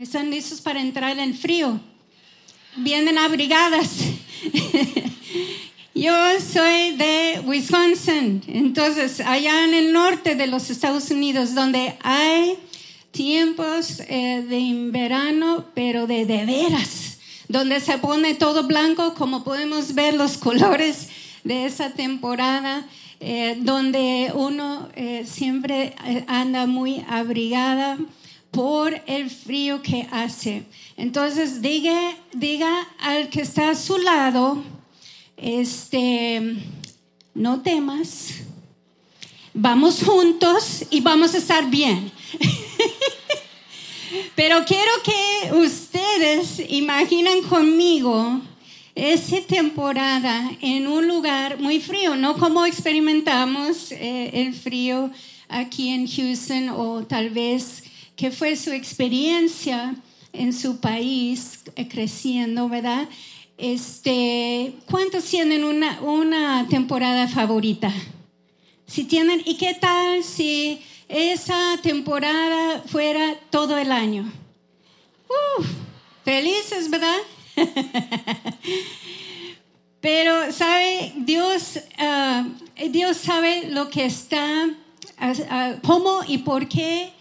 ¿Están listos para entrar en frío? Vienen abrigadas. Yo soy de Wisconsin, entonces allá en el norte de los Estados Unidos, donde hay tiempos eh, de verano, pero de, de veras, donde se pone todo blanco, como podemos ver los colores de esa temporada, eh, donde uno eh, siempre anda muy abrigada por el frío que hace. Entonces diga, diga al que está a su lado, este, no temas, vamos juntos y vamos a estar bien. Pero quiero que ustedes imaginen conmigo esa temporada en un lugar muy frío, no como experimentamos eh, el frío aquí en Houston o tal vez ¿Qué fue su experiencia en su país eh, creciendo, verdad? Este, ¿Cuántos tienen una, una temporada favorita? Si tienen, ¿y qué tal si esa temporada fuera todo el año? felices, ¿verdad? Pero sabe, Dios, ah, Dios sabe lo que está, ah, ah, cómo y por qué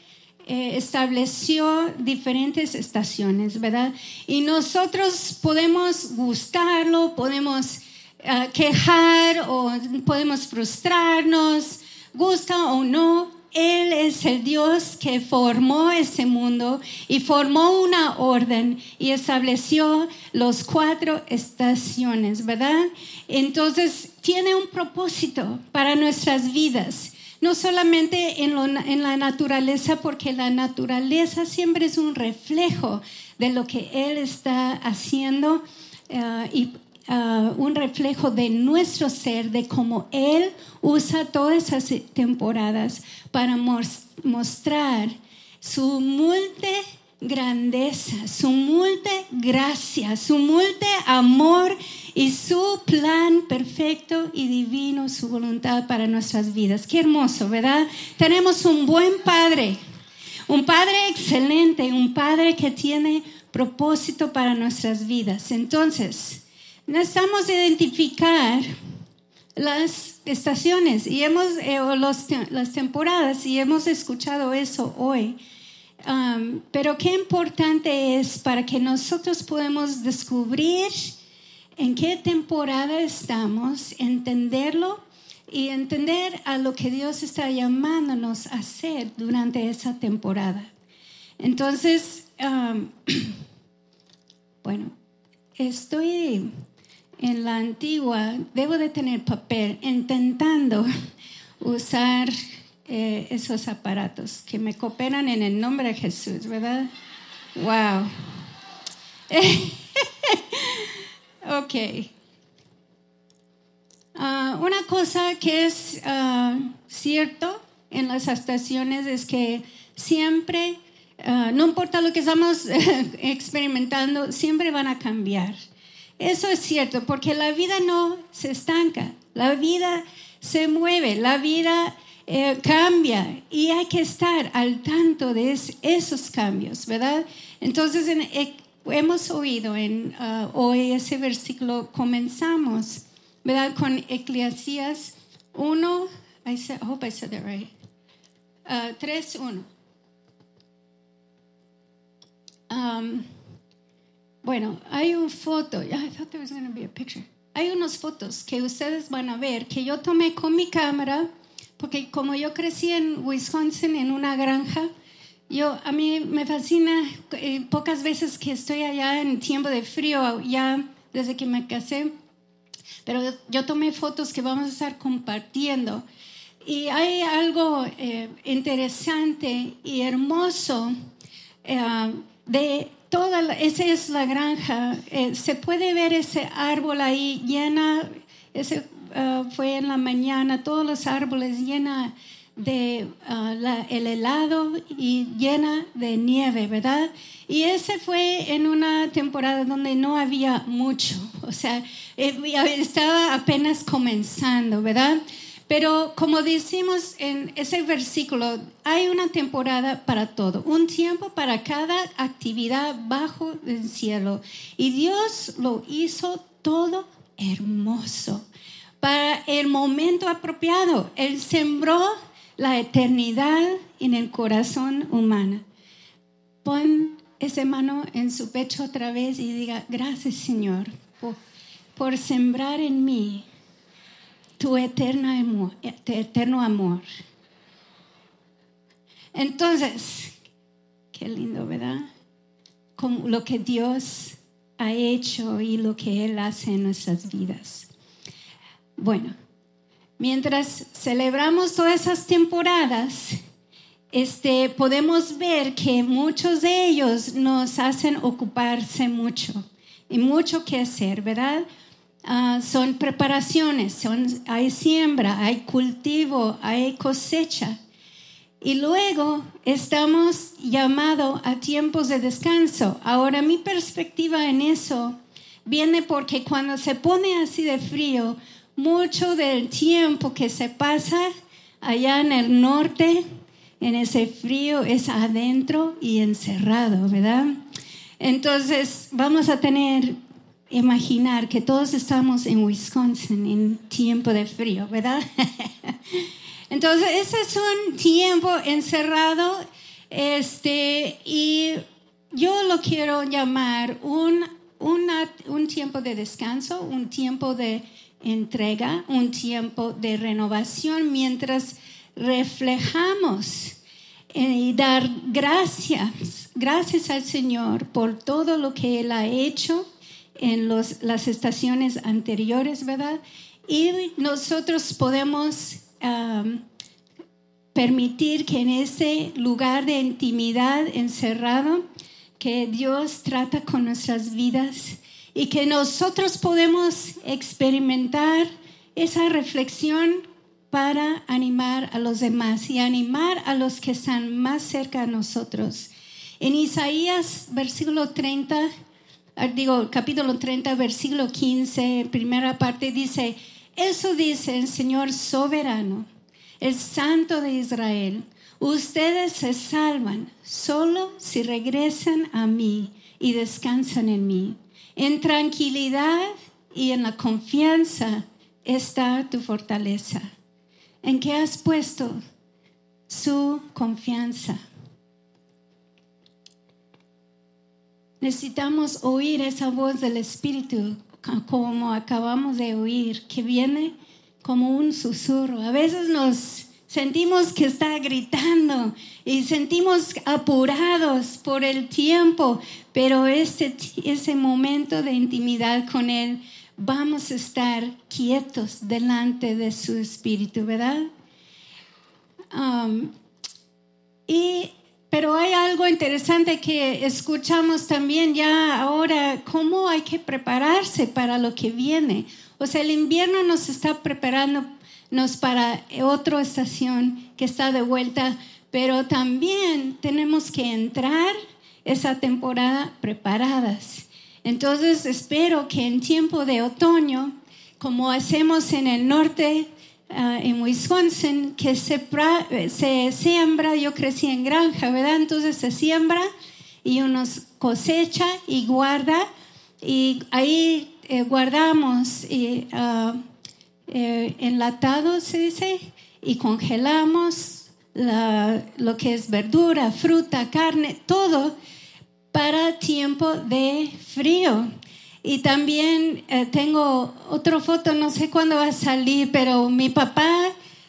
eh, estableció diferentes estaciones, ¿verdad? Y nosotros podemos gustarlo, podemos eh, quejar o podemos frustrarnos, gusta o no. Él es el Dios que formó ese mundo y formó una orden y estableció los cuatro estaciones, ¿verdad? Entonces tiene un propósito para nuestras vidas no solamente en, la naturaleza, porque la naturaleza siempre es un reflejo de lo que Él está haciendo eh, y eh, un reflejo de nuestro ser, de cómo Él usa todas esas temporadas para mostrar su multe grandeza, su multe gracia, su multe amor y su plan perfecto y divino, su voluntad para nuestras vidas. Qué hermoso, ¿verdad? Tenemos un buen Padre, un Padre excelente, un Padre que tiene propósito para nuestras vidas. Entonces, necesitamos identificar las estaciones y hemos, eh, las temporadas y hemos escuchado eso hoy. Um, pero qué importante es para que nosotros podamos descubrir en qué temporada estamos, entenderlo y entender a lo que Dios está llamándonos a hacer durante esa temporada. Entonces, um, bueno, estoy en la antigua, debo de tener papel, intentando usar eh, esos aparatos que me cooperan en el nombre de Jesús, ¿verdad? Wow. Ok. Ah, una cosa que es uh, cierto en las estaciones es que siempre, ah, no importa lo que estamos experimentando, siempre van a cambiar. Eso es cierto, porque la vida no se estanca, la vida se mueve, la vida eh, cambia y hay que estar al tanto de esos cambios, ¿verdad? Entonces, en, hemos oído en uh, hoy ese versículo, comenzamos, ¿verdad? Con Eclesiastes 1, I, said, I hope I said that right, uh, 3, 1. Um, bueno, hay una foto, I thought there was going to be a picture. Hay unas fotos que ustedes van a ver que yo tomé con mi cámara, porque como yo crecí en Wisconsin en una granja, yo, a mí me fascina, eh, pocas veces que estoy allá en tiempo de frío, ya desde que me casé, pero yo tomé fotos que vamos a estar compartiendo. Y hay algo eh, interesante y hermoso eh, de toda, esa es la granja, se puede ver ese árbol ahí llena, ese fue en la mañana, todos los árboles llena de ah, el helado y llena de nieve, ¿verdad? Y ese fue en una temporada donde no había mucho, o sea, eh, estaba apenas comenzando, ¿verdad? Pero como decimos en ese versículo, hay una temporada para todo, un tiempo para cada actividad bajo el cielo. Y Dios lo hizo todo hermoso para el momento apropiado. Él sembró la eternidad en el corazón humano. Pon esa mano en su pecho otra vez y diga, gracias Señor por, sembrar en mí tu eterno amor, eterno amor. Entonces, qué lindo, ¿verdad? Como lo que Dios ha hecho y lo que Él hace en nuestras vidas. Bueno, mientras celebramos todas esas temporadas, este, podemos ver que muchos de ellos nos hacen ocuparse mucho y mucho que hacer, ¿verdad? Ah, son preparaciones, son, hay siembra, hay cultivo, hay cosecha. Y luego estamos llamados a tiempos de descanso. Ahora mi perspectiva en eso viene porque cuando se pone así de frío, mucho del tiempo que se pasa allá en el norte, en ese frío, es adentro y encerrado, ¿verdad? Entonces vamos a tener imaginar que todos estamos en Wisconsin en tiempo de frío, ¿verdad? Entonces, ese es un tiempo encerrado, este, y yo lo quiero llamar un, un tiempo de descanso, un tiempo de entrega, un tiempo de renovación mientras reflejamos eh, y dar gracias, gracias al Señor por todo lo que Él ha hecho en los, las estaciones anteriores, ¿verdad? Y nosotros podemos permitir que en ese lugar de intimidad encerrado, que Dios trata con nuestras vidas y que nosotros podemos experimentar esa reflexión para animar a los demás y animar a los que están más cerca de nosotros. En Isaías, versículo 30, Ah, digo, capítulo 30, versículo 15, primera parte dice, eso dice el Señor soberano, el Santo de Israel. Ustedes se salvan solo si regresan a mí y descansan en mí. En tranquilidad y en la confianza está tu fortaleza. ¿En qué has puesto su confianza? Necesitamos oír esa voz del Espíritu como acabamos de oír, que viene como un susurro. A veces nos sentimos que está gritando y sentimos apurados por el tiempo, pero ese, ese momento de intimidad con Él, vamos a estar quietos delante de su Espíritu, ¿verdad? Um, y pero hay algo interesante que escuchamos también ya ahora, cómo hay que prepararse para lo que viene. O sea, el invierno nos está preparándonos para otra estación que está de vuelta, pero también tenemos que entrar esa temporada preparadas. Entonces espero que en tiempo de otoño, como hacemos en el norte Ah, en Wisconsin que se, se siembra, yo crecí en granja, ¿verdad? Entonces se siembra y uno cosecha y guarda y ahí eh, guardamos y, uh, enlatados, se dice, y congelamos lo que es verdura, fruta, carne, todo para tiempo de frío. Y también eh, tengo otra foto, no sé cuándo va a salir, pero mi papá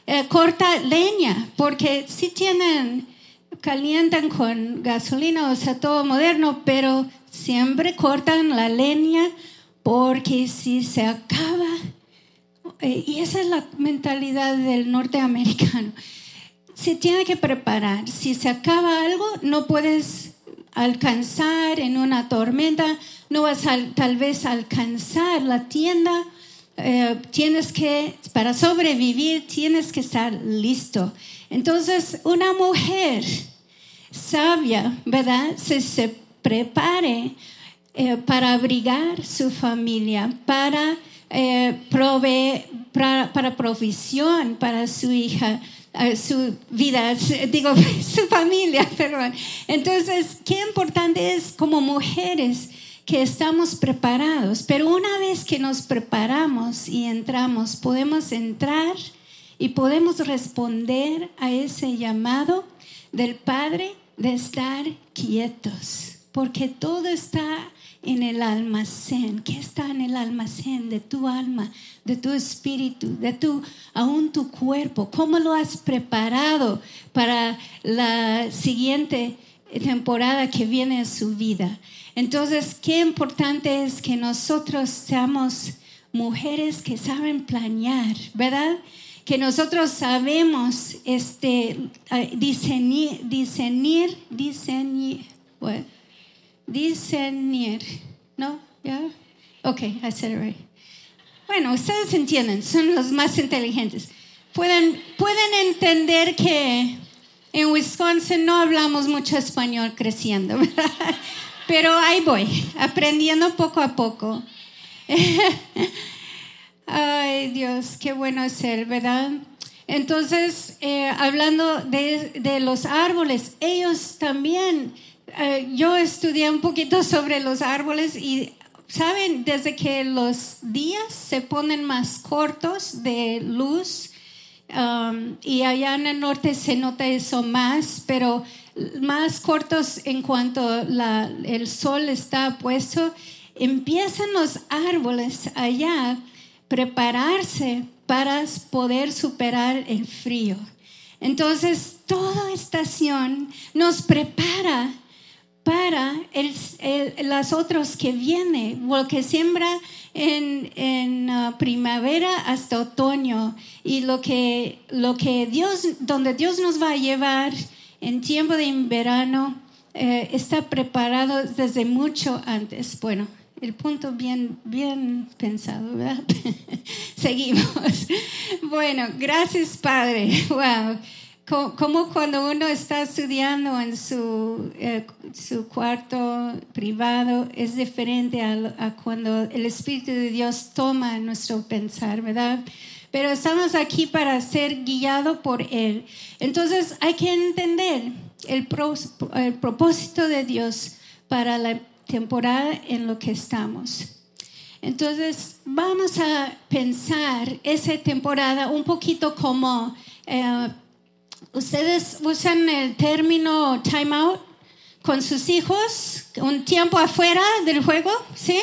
eh, corta leña, porque sí tienen, calientan con gasolina, o sea, todo moderno, pero siempre cortan la leña porque si se acaba, eh, y esa es la mentalidad del norteamericano, se tiene que preparar, si se acaba algo, no puedes alcanzar en una tormenta, no vas a tal vez alcanzar la tienda. Eh, tienes que, para sobrevivir, tienes que estar listo. Entonces, una mujer sabia, ¿verdad? Se, se prepare eh, para abrigar su familia, para eh, provee para, para provisión para su hija su vida, digo, su familia, perdón. Entonces, qué importante es como mujeres que estamos preparados, pero una vez que nos preparamos y entramos, podemos entrar y podemos responder a ese llamado del Padre de estar quietos, porque todo está en el almacén. ¿Qué está en el almacén de tu alma, de tu espíritu, de tu, aún tu cuerpo? ¿Cómo lo has preparado para la siguiente temporada que viene en su vida? Entonces, qué importante es que nosotros seamos mujeres que saben planear, ¿verdad? Que nosotros sabemos este, diseñar, diseñar, diseñar, discernir, ¿no? ¿Ya? Ok, I said it right. Bueno, ustedes entienden, son los más inteligentes. Pueden, pueden entender que en Wisconsin no hablamos mucho español creciendo, ¿verdad? Pero ahí voy, aprendiendo poco a poco. Ay, Dios, qué bueno es ser, ¿verdad? Entonces, eh, hablando de, de los árboles, ellos también eh, yo estudié un poquito sobre los árboles y, ¿saben? Desde que los días se ponen más cortos de luz, um, y allá en el norte se nota eso más, pero más cortos en cuanto la, el sol está puesto, empiezan los árboles allá prepararse para poder superar el frío. Entonces, toda estación nos prepara para las otras que vienen, lo que siembra en, uh, primavera hasta otoño y lo que, lo que Dios, donde Dios nos va a llevar en tiempo de verano, eh, está preparado desde mucho antes. Bueno, el punto bien, bien pensado, ¿verdad? Seguimos. Bueno, gracias Padre. Wow como cuando uno está estudiando en su, eh, su cuarto privado es diferente a, cuando el Espíritu de Dios toma nuestro pensar, ¿verdad? Pero estamos aquí para ser guiados por Él. Entonces hay que entender el, el propósito de Dios para la temporada en lo que estamos. Entonces vamos a pensar esa temporada un poquito como... Eh, ¿Ustedes usan el término time out con sus hijos? ¿Un tiempo afuera del juego? ¿Sí?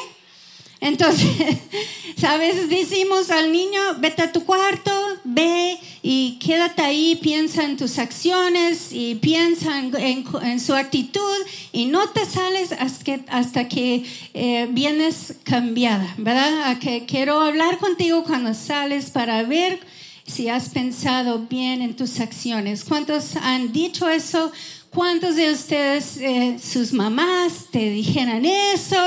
Entonces, a veces decimos al niño, vete a tu cuarto, ve y quédate ahí, piensa en tus acciones y piensa en, su actitud y no te sales hasta que, hasta que eh, vienes cambiada, ¿verdad? que quiero hablar contigo cuando sales para ver si has pensado bien en tus acciones. ¿Cuántos han dicho eso? ¿Cuántos de ustedes, eh, sus mamás, te dijeran eso?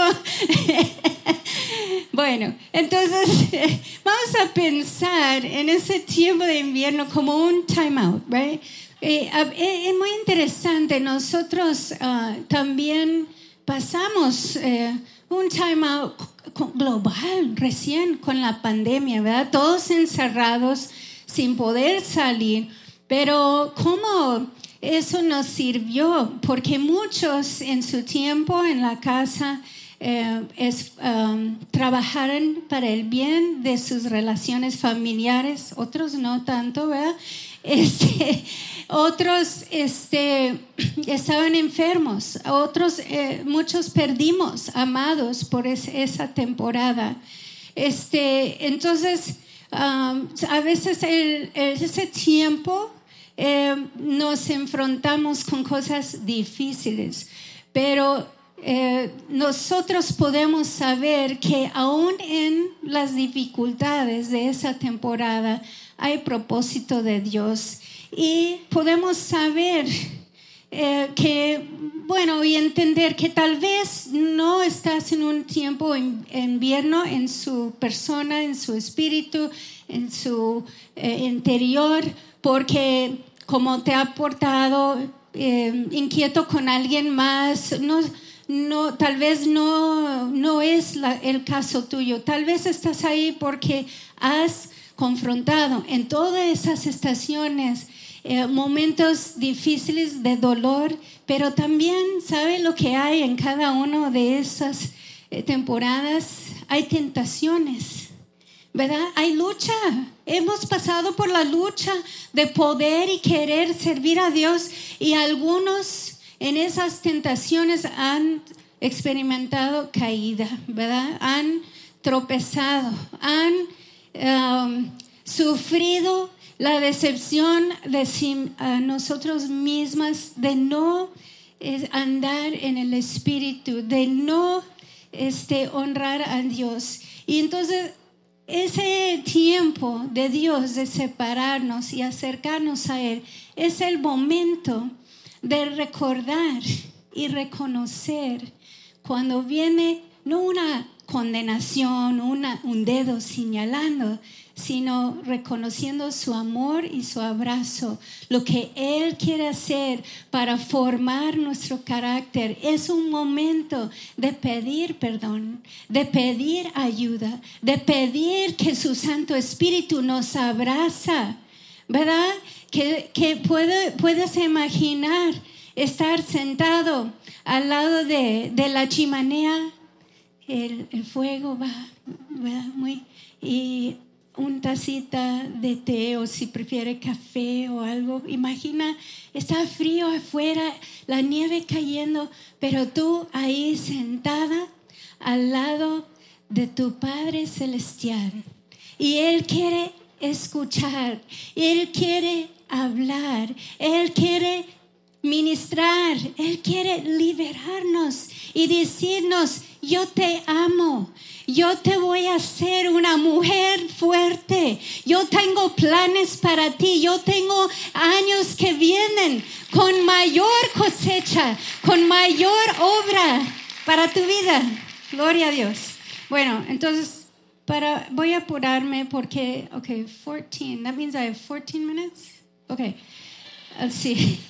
bueno, entonces vamos a pensar en ese tiempo de invierno como un time out, right? Eh, eh, es muy interesante, nosotros ah, también pasamos un time out global recién con la pandemia, ¿verdad? Todos encerrados sin poder salir. Pero ¿cómo eso nos sirvió? Porque muchos en su tiempo en la casa eh, es, um, trabajaron para el bien de sus relaciones familiares, otros no tanto, ¿verdad? Este, otros este, estaban enfermos, otros, eh, muchos perdimos amados por esa temporada. Este, entonces, a veces ese tiempo em, nos enfrentamos con cosas difíciles, pero eh, nosotros podemos saber que aún en las dificultades de esa temporada hay propósito de Dios y podemos saber eh, que, bueno, y entender que tal vez no estás en un tiempo en invierno en su persona, en su espíritu, en su eh, interior, porque como te ha portado eh, inquieto con alguien más, no, no, tal vez no, no es la- el caso tuyo. Tal vez estás ahí porque has confrontado en todas esas estaciones eh, momentos difíciles de dolor, pero también sabe lo que hay en cada una de esas eh, temporadas. Hay tentaciones. ¿verdad? Hay lucha. Hemos pasado por la lucha de poder y querer servir a Dios y algunos en esas tentaciones han experimentado caída, ¿verdad? Han tropezado, han um, sufrido la decepción de a nosotros mismas de no eh, andar en el espíritu, de no este, honrar a Dios. Y entonces ese tiempo de Dios de separarnos y acercarnos a Él es el momento de recordar y reconocer cuando viene no una condenación, una, un dedo señalando, sino reconociendo su amor y su abrazo, lo que Él quiere hacer para formar nuestro carácter. Es un momento de pedir perdón, de pedir ayuda, de pedir que su Santo Espíritu nos abraza, ¿verdad? Que, que puede- puedes imaginar estar sentado al lado de, de la chimenea el, el fuego va, ¿verdad? Muy, y un tacita de té o si prefiere café o algo. Imagina, está frío afuera, la nieve cayendo, pero tú ahí sentada al lado de tu Padre Celestial. Y Él quiere escuchar, Él quiere hablar, Él quiere ministrar, Él quiere liberarnos y decirnos, yo te amo, yo te voy a hacer una mujer fuerte, yo tengo planes para ti, yo tengo años que vienen con mayor cosecha, con mayor obra para tu vida. Gloria a Dios. Bueno, entonces para, voy a apurarme porque, ok, 14, that means I have 14 minutes. Ok, let's see.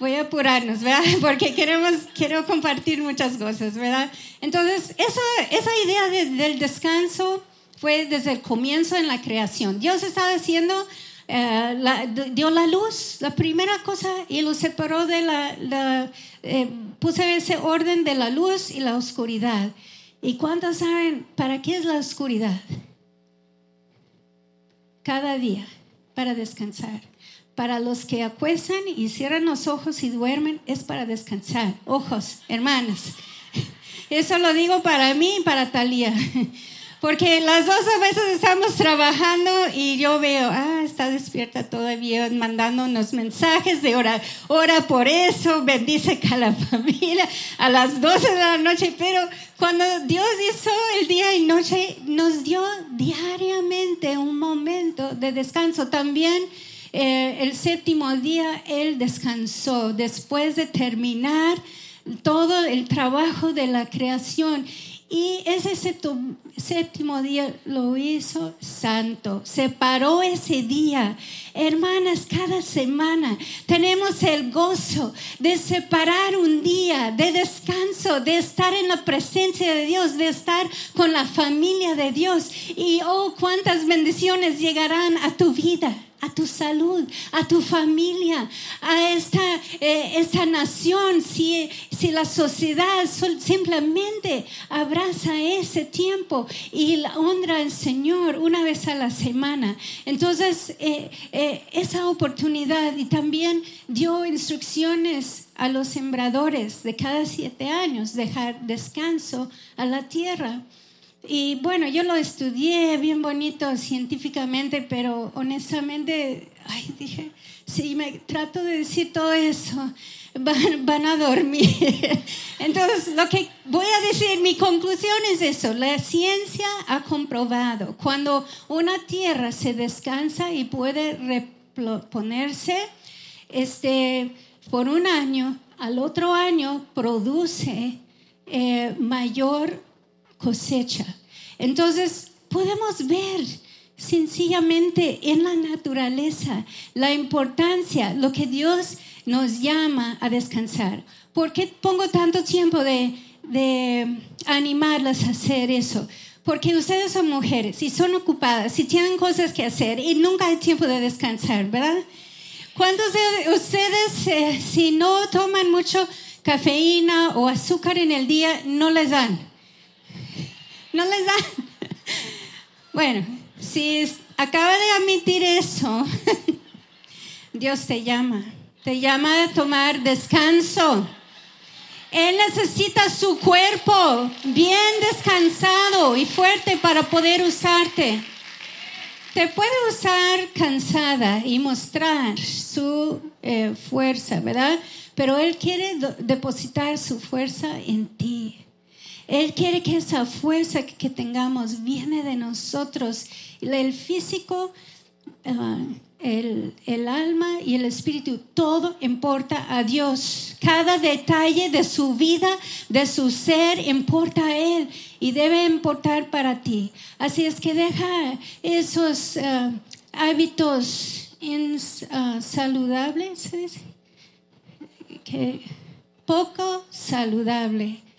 Voy a apurarnos, ¿verdad? Porque queremos, quiero compartir muchas cosas, ¿verdad? Entonces, esa, esa idea de- del descanso fue desde el comienzo en la creación. Dios estaba haciendo, eh, la- dio la luz, la primera cosa, y lo separó de la, la eh, puso ese orden de la luz y la oscuridad. ¿Y cuántos saben para qué es la oscuridad? Cada día, para descansar. Para los que acuestan y cierran los ojos y duermen, es para descansar. Ojos, hermanas. Eso lo digo para mí y para Talía. Porque las dos a veces estamos trabajando y yo veo, ah, está despierta todavía, mandándonos mensajes de ora, ora por eso, bendice a la familia a las 12 de la noche. Pero cuando Dios hizo el día y noche, nos dio diariamente un momento de descanso. También eh, el séptimo día Él descansó después de terminar todo el trabajo de la creación. Y ese séptimo, séptimo día lo hizo santo, separó ese día. Hermanas, cada semana tenemos el gozo de separar un día de descanso, de estar en la presencia de Dios, de estar con la familia de Dios. Y oh, cuántas bendiciones llegarán a tu vida a tu salud, a tu familia, a esta, eh, esta nación, si, si la sociedad simplemente abraza ese tiempo y honra al Señor una vez a la semana. Entonces, eh, eh, esa oportunidad y también dio instrucciones a los sembradores de cada siete años, dejar descanso a la tierra. Y bueno, yo lo estudié bien bonito científicamente, pero honestamente, ay, dije, si me trato de decir todo eso, van, van a dormir. Entonces, lo que voy a decir, mi conclusión es eso, la ciencia ha comprobado, cuando una tierra se descansa y puede reponerse, este, por un año, al otro año produce eh, mayor cosecha. Entonces, podemos ver sencillamente en la naturaleza la importancia, lo que Dios nos llama a descansar. ¿Por qué pongo tanto tiempo de, de animarlas a hacer eso? Porque ustedes son mujeres y son ocupadas y tienen cosas que hacer y nunca hay tiempo de descansar, ¿verdad? ¿Cuántos de ustedes, eh, si no toman mucho cafeína o azúcar en el día, no les dan? ¿No les dan? Bueno, si acaba de admitir eso, Dios te llama, te llama a tomar descanso. Él necesita su cuerpo bien descansado y fuerte para poder usarte. Te puede usar cansada y mostrar su eh, fuerza, ¿verdad? Pero Él quiere depositar su fuerza en ti. Él quiere que esa fuerza que tengamos viene de nosotros. El físico, ah, el, alma y el espíritu, todo importa a Dios. Cada detalle de su vida, de su ser, importa a Él y debe importar para ti. Así es que deja esos ah, hábitos insaludables, que poco saludable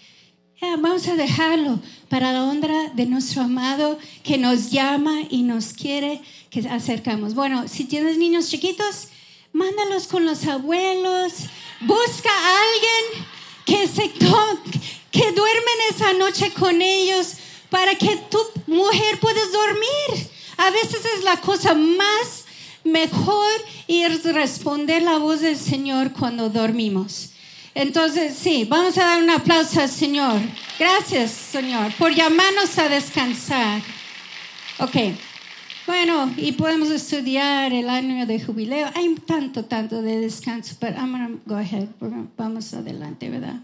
vamos a dejarlo para la honra de nuestro amado que nos llama y nos quiere que acercamos. Bueno, si tienes niños chiquitos, mándalos con los abuelos, busca a alguien que se que duermen esa noche con ellos para que tu mujer puedas dormir. A veces es la cosa más mejor y responder la voz del Señor cuando dormimos. Entonces, sí, vamos a dar un aplauso al Señor. Gracias, Señor, por llamarnos a descansar. Ok. Bueno, y podemos estudiar el año de jubileo. Hay tanto, tanto de descanso, pero I'm gonna go. Vamos adelante, ¿verdad?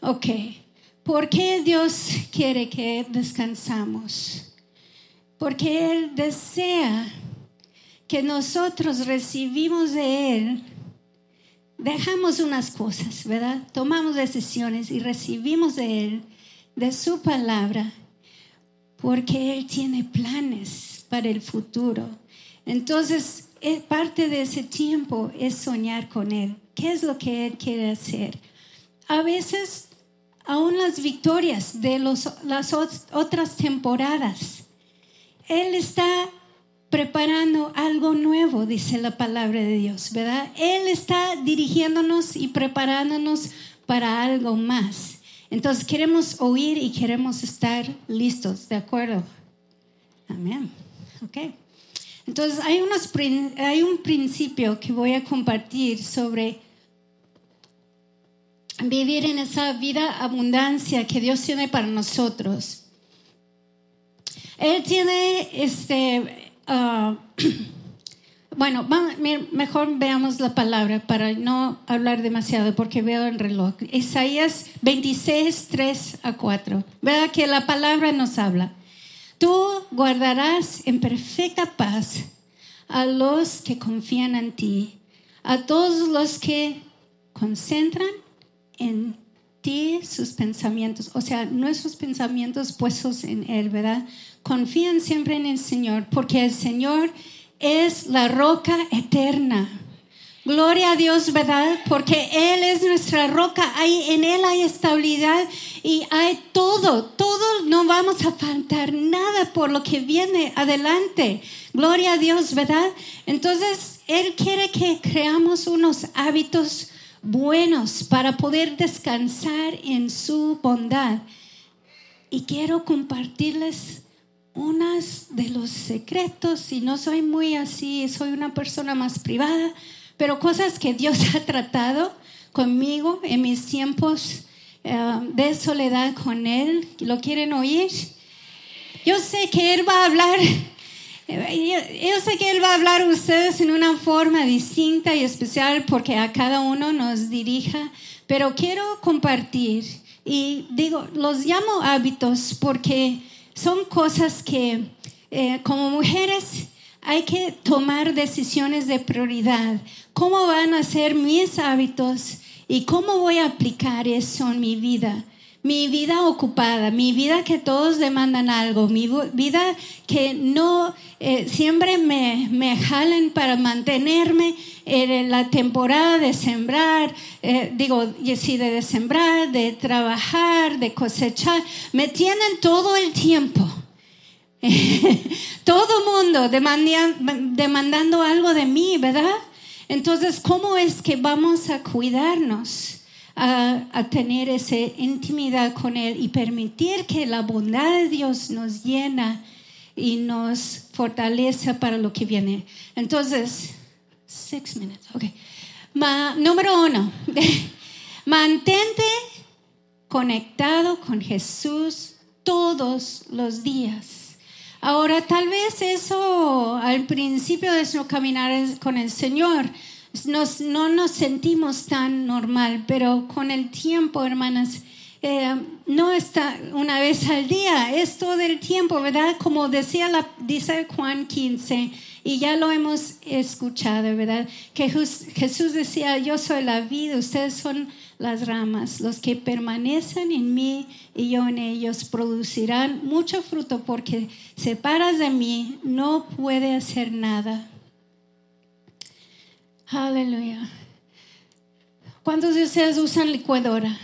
Ok. ¿Por qué Dios quiere que descansamos? Porque Él desea que nosotros recibimos de Él dejamos unas cosas, ¿verdad? Tomamos decisiones y recibimos de Él, de su palabra, porque Él tiene planes para el futuro. Entonces, eh, parte de ese tiempo es soñar con Él. ¿Qué es lo que Él quiere hacer? A veces, aún las victorias de las otras temporadas, Él está preparando algo nuevo, dice la palabra de Dios, ¿verdad? Él está dirigiéndonos y preparándonos para algo más. Entonces queremos oír y queremos estar listos, ¿de acuerdo? Amén. Ok. Entonces hay, unos, hay un principio que voy a compartir sobre vivir en esa vida abundancia que Dios tiene para nosotros. Él tiene este Ah, bueno, mejor veamos la palabra para no hablar demasiado porque veo el reloj. Isaías 26, 3 a 4. Vea que la palabra nos habla. Tú guardarás en perfecta paz a los que confían en ti, a todos los que concentran en ti sus pensamientos, o sea, nuestros pensamientos puestos en Él, ¿verdad? confíen siempre en el Señor, porque el Señor es la roca eterna. Gloria a Dios, ¿verdad? Porque Él es nuestra roca, hay, en Él hay estabilidad y hay todo, todo, no vamos a faltar nada por lo que viene adelante. Gloria a Dios, ¿verdad? Entonces, Él quiere que creamos unos hábitos buenos para poder descansar en su bondad. Y quiero compartirles unas de los secretos, y no soy muy así, soy una persona más privada, pero cosas que Dios ha tratado conmigo en mis tiempos eh, de soledad con Él. ¿Lo quieren oír? Yo sé que Él va a hablar, yo sé que Él va a hablar a ustedes en una forma distinta y especial porque a cada uno nos dirija, pero quiero compartir y digo, los llamo hábitos porque son cosas que eh, como mujeres hay que tomar decisiones de prioridad. ¿Cómo van a ser mis hábitos y cómo voy a aplicar eso en mi vida? Mi vida ocupada, mi vida que todos demandan algo, mi vida que no eh, siempre me, me jalen para mantenerme en la temporada de sembrar, eh, digo, sí, de sembrar, de trabajar, de cosechar, me tienen todo el tiempo. todo mundo demandando algo de mí, ¿verdad? Entonces, ¿cómo es que vamos a cuidarnos? A, tener esa intimidad con Él y permitir que la bondad de Dios nos llena y nos fortalece para lo que viene. Entonces, six minutes, ok. número uno, mantente conectado con Jesús todos los días. Ahora, tal vez eso al principio de nuestro caminar con el Señor no nos sentimos tan normal, pero con el tiempo, hermanas, eh, no está una vez al día, es todo el tiempo, ¿verdad? Como decía la, dice Juan 15, y ya lo hemos escuchado, ¿verdad? Que Jesús decía, yo soy la vida, ustedes son las ramas, los que permanecen en mí y yo en ellos producirán mucho fruto porque separas de mí no puede hacer nada. Aleluya. ¿Cuántos de ustedes usan licuadora?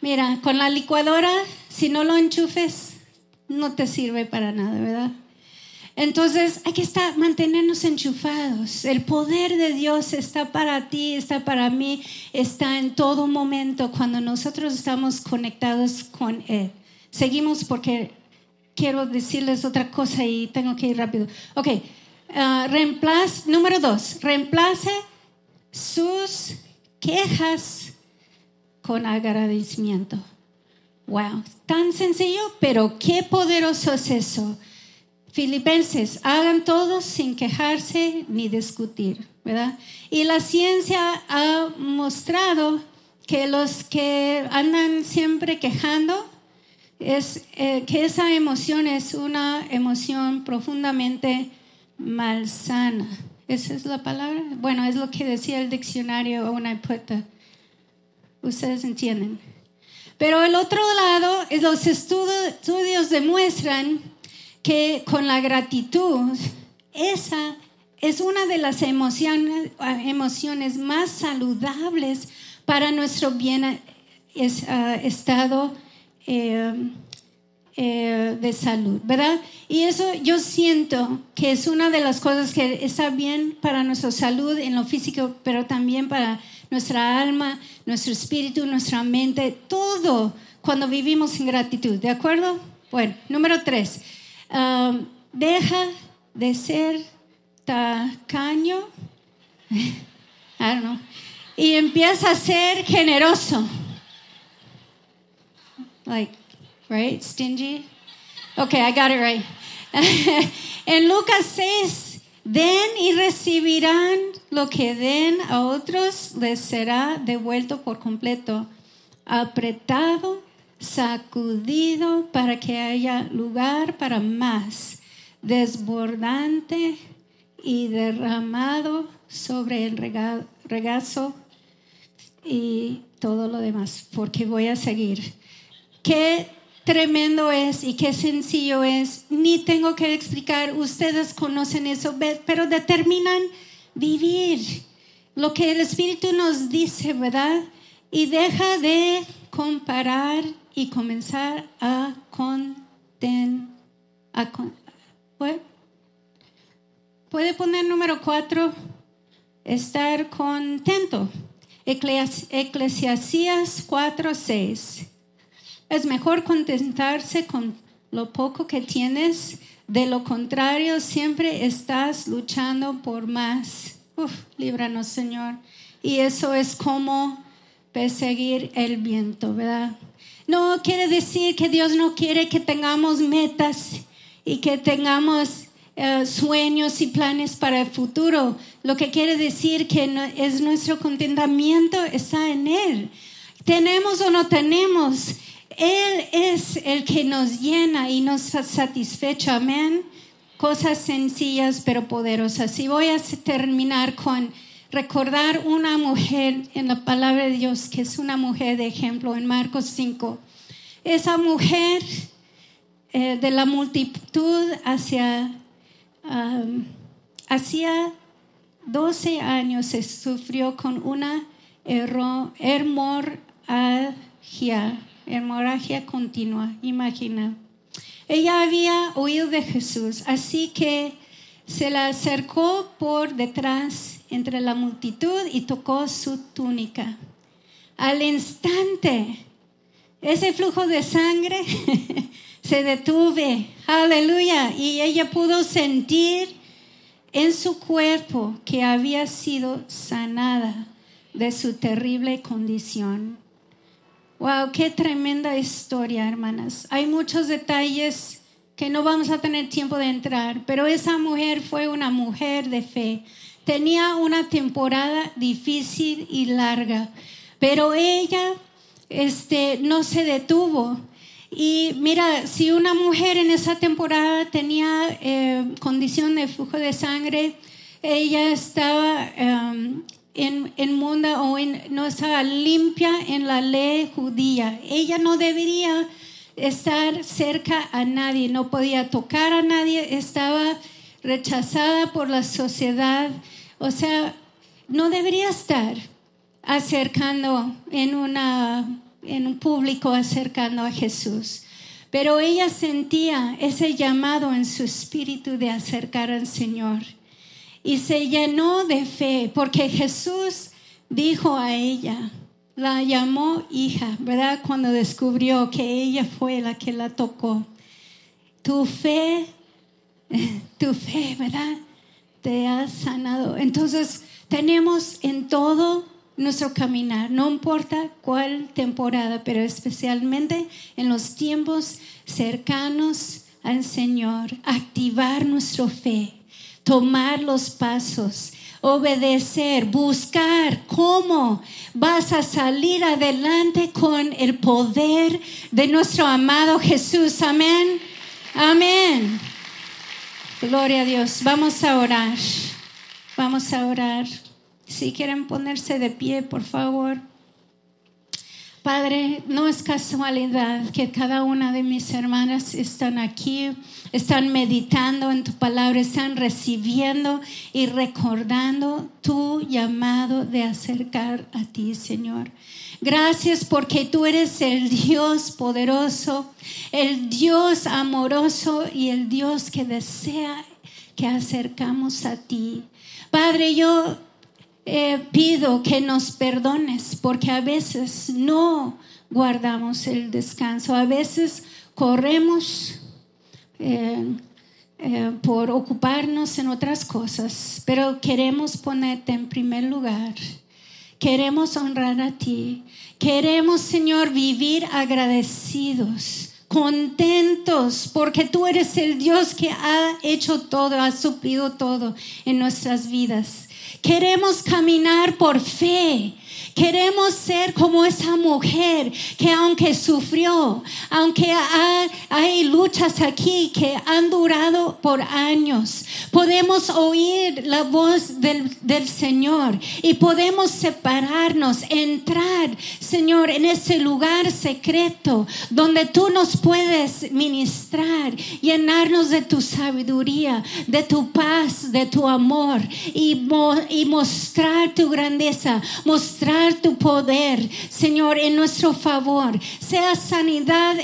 Mira, con la licuadora, si no lo enchufes, no te sirve para nada, ¿verdad? Entonces hay que estar, mantenernos enchufados. El poder de Dios está para ti, está para mí, está en todo momento cuando nosotros estamos conectados con Él. Seguimos porque quiero decirles otra cosa y tengo que ir rápido. Ok, Ah, reemplace, número dos, reemplace sus quejas con agradecimiento. Wow, tan sencillo, pero qué poderoso es eso. Filipenses, hagan todo sin quejarse ni discutir, ¿verdad? Y la ciencia ha mostrado que los que andan siempre quejando, es eh, que esa emoción es una emoción profundamente malsana. ¿Esa es la palabra? Bueno, es lo que decía el diccionario o una puerta. Ustedes entienden. Pero el otro lado, los estudios demuestran que con la gratitud, esa es una de las emociones, emociones más saludables para nuestro bien ah, estado eh, eh, de salud, ¿verdad? Y eso yo siento que es una de las cosas que está bien para nuestra salud en lo físico, pero también para nuestra alma, nuestro espíritu, nuestra mente, todo cuando vivimos en gratitud, ¿de acuerdo? Bueno, número tres, um, deja de ser tacaño, I don't know, y empieza a ser generoso. Right? Stingy. Okay, I got it right. en Lucas 6, den y recibirán lo que den a otros, les será devuelto por completo, apretado, sacudido para que haya lugar para más, desbordante y derramado sobre el regazo y todo lo demás, porque voy a seguir. ¿Qué tremendo es y qué sencillo es. Ni tengo que explicar, ustedes conocen eso, pero determinan vivir lo que el Espíritu nos dice, ¿verdad? Y deja de comparar y comenzar a conten. Puede poner número cuatro, estar contento. Eclesiasías 4, 6. Es mejor contentarse con lo poco que tienes, de lo contrario siempre estás luchando por más. Uf, líbranos Señor. Y eso es como perseguir el viento, ¿verdad? No quiere decir que Dios no quiere que tengamos metas y que tengamos eh, sueños y planes para el futuro. Lo que quiere decir que es nuestro contentamiento está en Él. Tenemos o no tenemos, él es el que nos llena y nos satisfecha. Amén. Cosas sencillas pero poderosas. Y voy a terminar con recordar una mujer en la palabra de Dios que es una mujer de ejemplo en Marcos 5. Esa mujer eh, de la multitud hacia, hacía 12 años se sufrió con una hemorragia, hemorragia continua, imagina. Ella había oído de Jesús, así que se la acercó por detrás entre la multitud y tocó su túnica. Al instante, ese flujo de sangre se detuvo, aleluya, y ella pudo sentir en su cuerpo que había sido sanada de su terrible condición. Wow, qué tremenda historia, hermanas. Hay muchos detalles que no vamos a tener tiempo de entrar, pero esa mujer fue una mujer de fe. Tenía una temporada difícil y larga, pero ella este, no se detuvo. Y mira, si una mujer en esa temporada tenía eh, condición de flujo de sangre, ella estaba em, en, en mundo o no estaba limpia en la ley judía. Ella no debería estar cerca a nadie, no podía tocar a nadie, estaba rechazada por la sociedad. O sea, no debería estar acercando en, una, en un público, acercando a Jesús. Pero ella sentía ese llamado en su espíritu de acercar al Señor. Y se llenó de fe porque Jesús dijo a ella, la llamó hija, ¿verdad? Cuando descubrió que ella fue la que la tocó. Tu fe, tu fe, ¿verdad? Te ha sanado. Entonces, tenemos en todo nuestro caminar, no importa cuál temporada, pero especialmente en los tiempos cercanos al Señor, activar nuestra fe, tomar los pasos obedecer, buscar cómo vas a salir adelante con el poder de nuestro amado Jesús. Amén. Amén. Gloria a Dios. Vamos a orar. Vamos a orar. Si quieren ponerse de pie, por favor. Padre, no es casualidad que cada una de mis hermanas están aquí, están meditando en tu palabra, están recibiendo y recordando tu llamado de acercar a ti, Señor. Gracias porque tú eres el Dios poderoso, el Dios amoroso y el Dios que desea que acercamos a ti. Padre, yo eh, pido que nos perdones porque a veces no guardamos el descanso, a veces corremos eh, eh, por ocuparnos en otras cosas, pero queremos ponerte en primer lugar. Queremos honrar a ti. Queremos, Señor, vivir agradecidos contentos porque tú eres el Dios que ha hecho todo, ha suplido todo en nuestras vidas. Queremos caminar por fe. Queremos ser como esa mujer que aunque sufrió, aunque hay luchas aquí que han durado por años, podemos oír la voz del, Señor y podemos separarnos, entrar, Señor, en ese lugar secreto donde tú nos puedes ministrar, llenarnos de tu sabiduría, de tu paz, de tu amor y, y mostrar tu grandeza, mostrar tu poder, Señor, en nuestro favor. Sea sanidad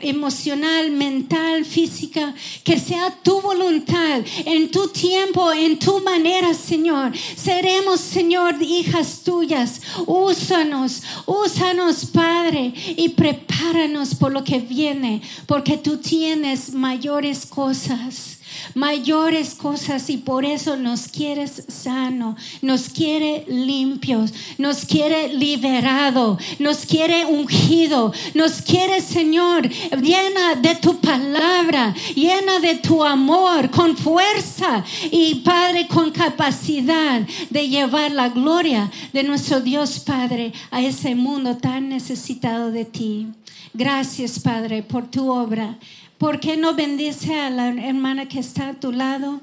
emocional, mental, física, que sea tu voluntad, en tu tiempo, en tu manera, Señor. Seremos, Señor, hijas tuyas. Úsanos, úsanos, Padre, y prepáranos por lo que viene, porque tú tienes mayores cosas mayores cosas y por eso nos quieres sano, nos quiere limpios, nos quiere liberado, nos quiere ungido, nos quiere Señor llena de tu palabra, llena de tu amor, con fuerza y Padre con capacidad de llevar la gloria de nuestro Dios Padre a ese mundo tan necesitado de ti. Gracias Padre por tu obra. ¿Por qué no bendice a la hermana que está a tu lado?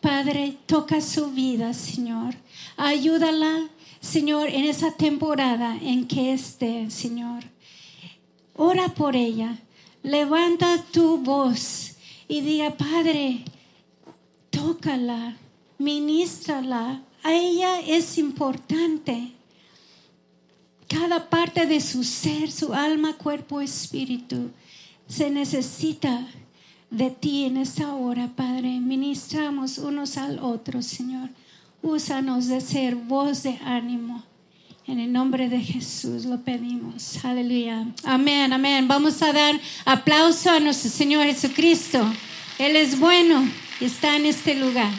Padre, toca su vida, Señor. Ayúdala, Señor, en esa temporada en que esté, Señor. Ora por ella. Levanta tu voz y diga, Padre, tócala, Ministrala. A ella es importante. Cada parte de su ser, su alma, cuerpo, espíritu, se necesita de ti en esta hora, Padre. Ministramos unos al otro, Señor. Úsanos de ser voz de ánimo. En el nombre de Jesús lo pedimos. Aleluya. Amén, amén. Vamos a dar aplauso a nuestro Señor Jesucristo. Él es bueno y está en este lugar.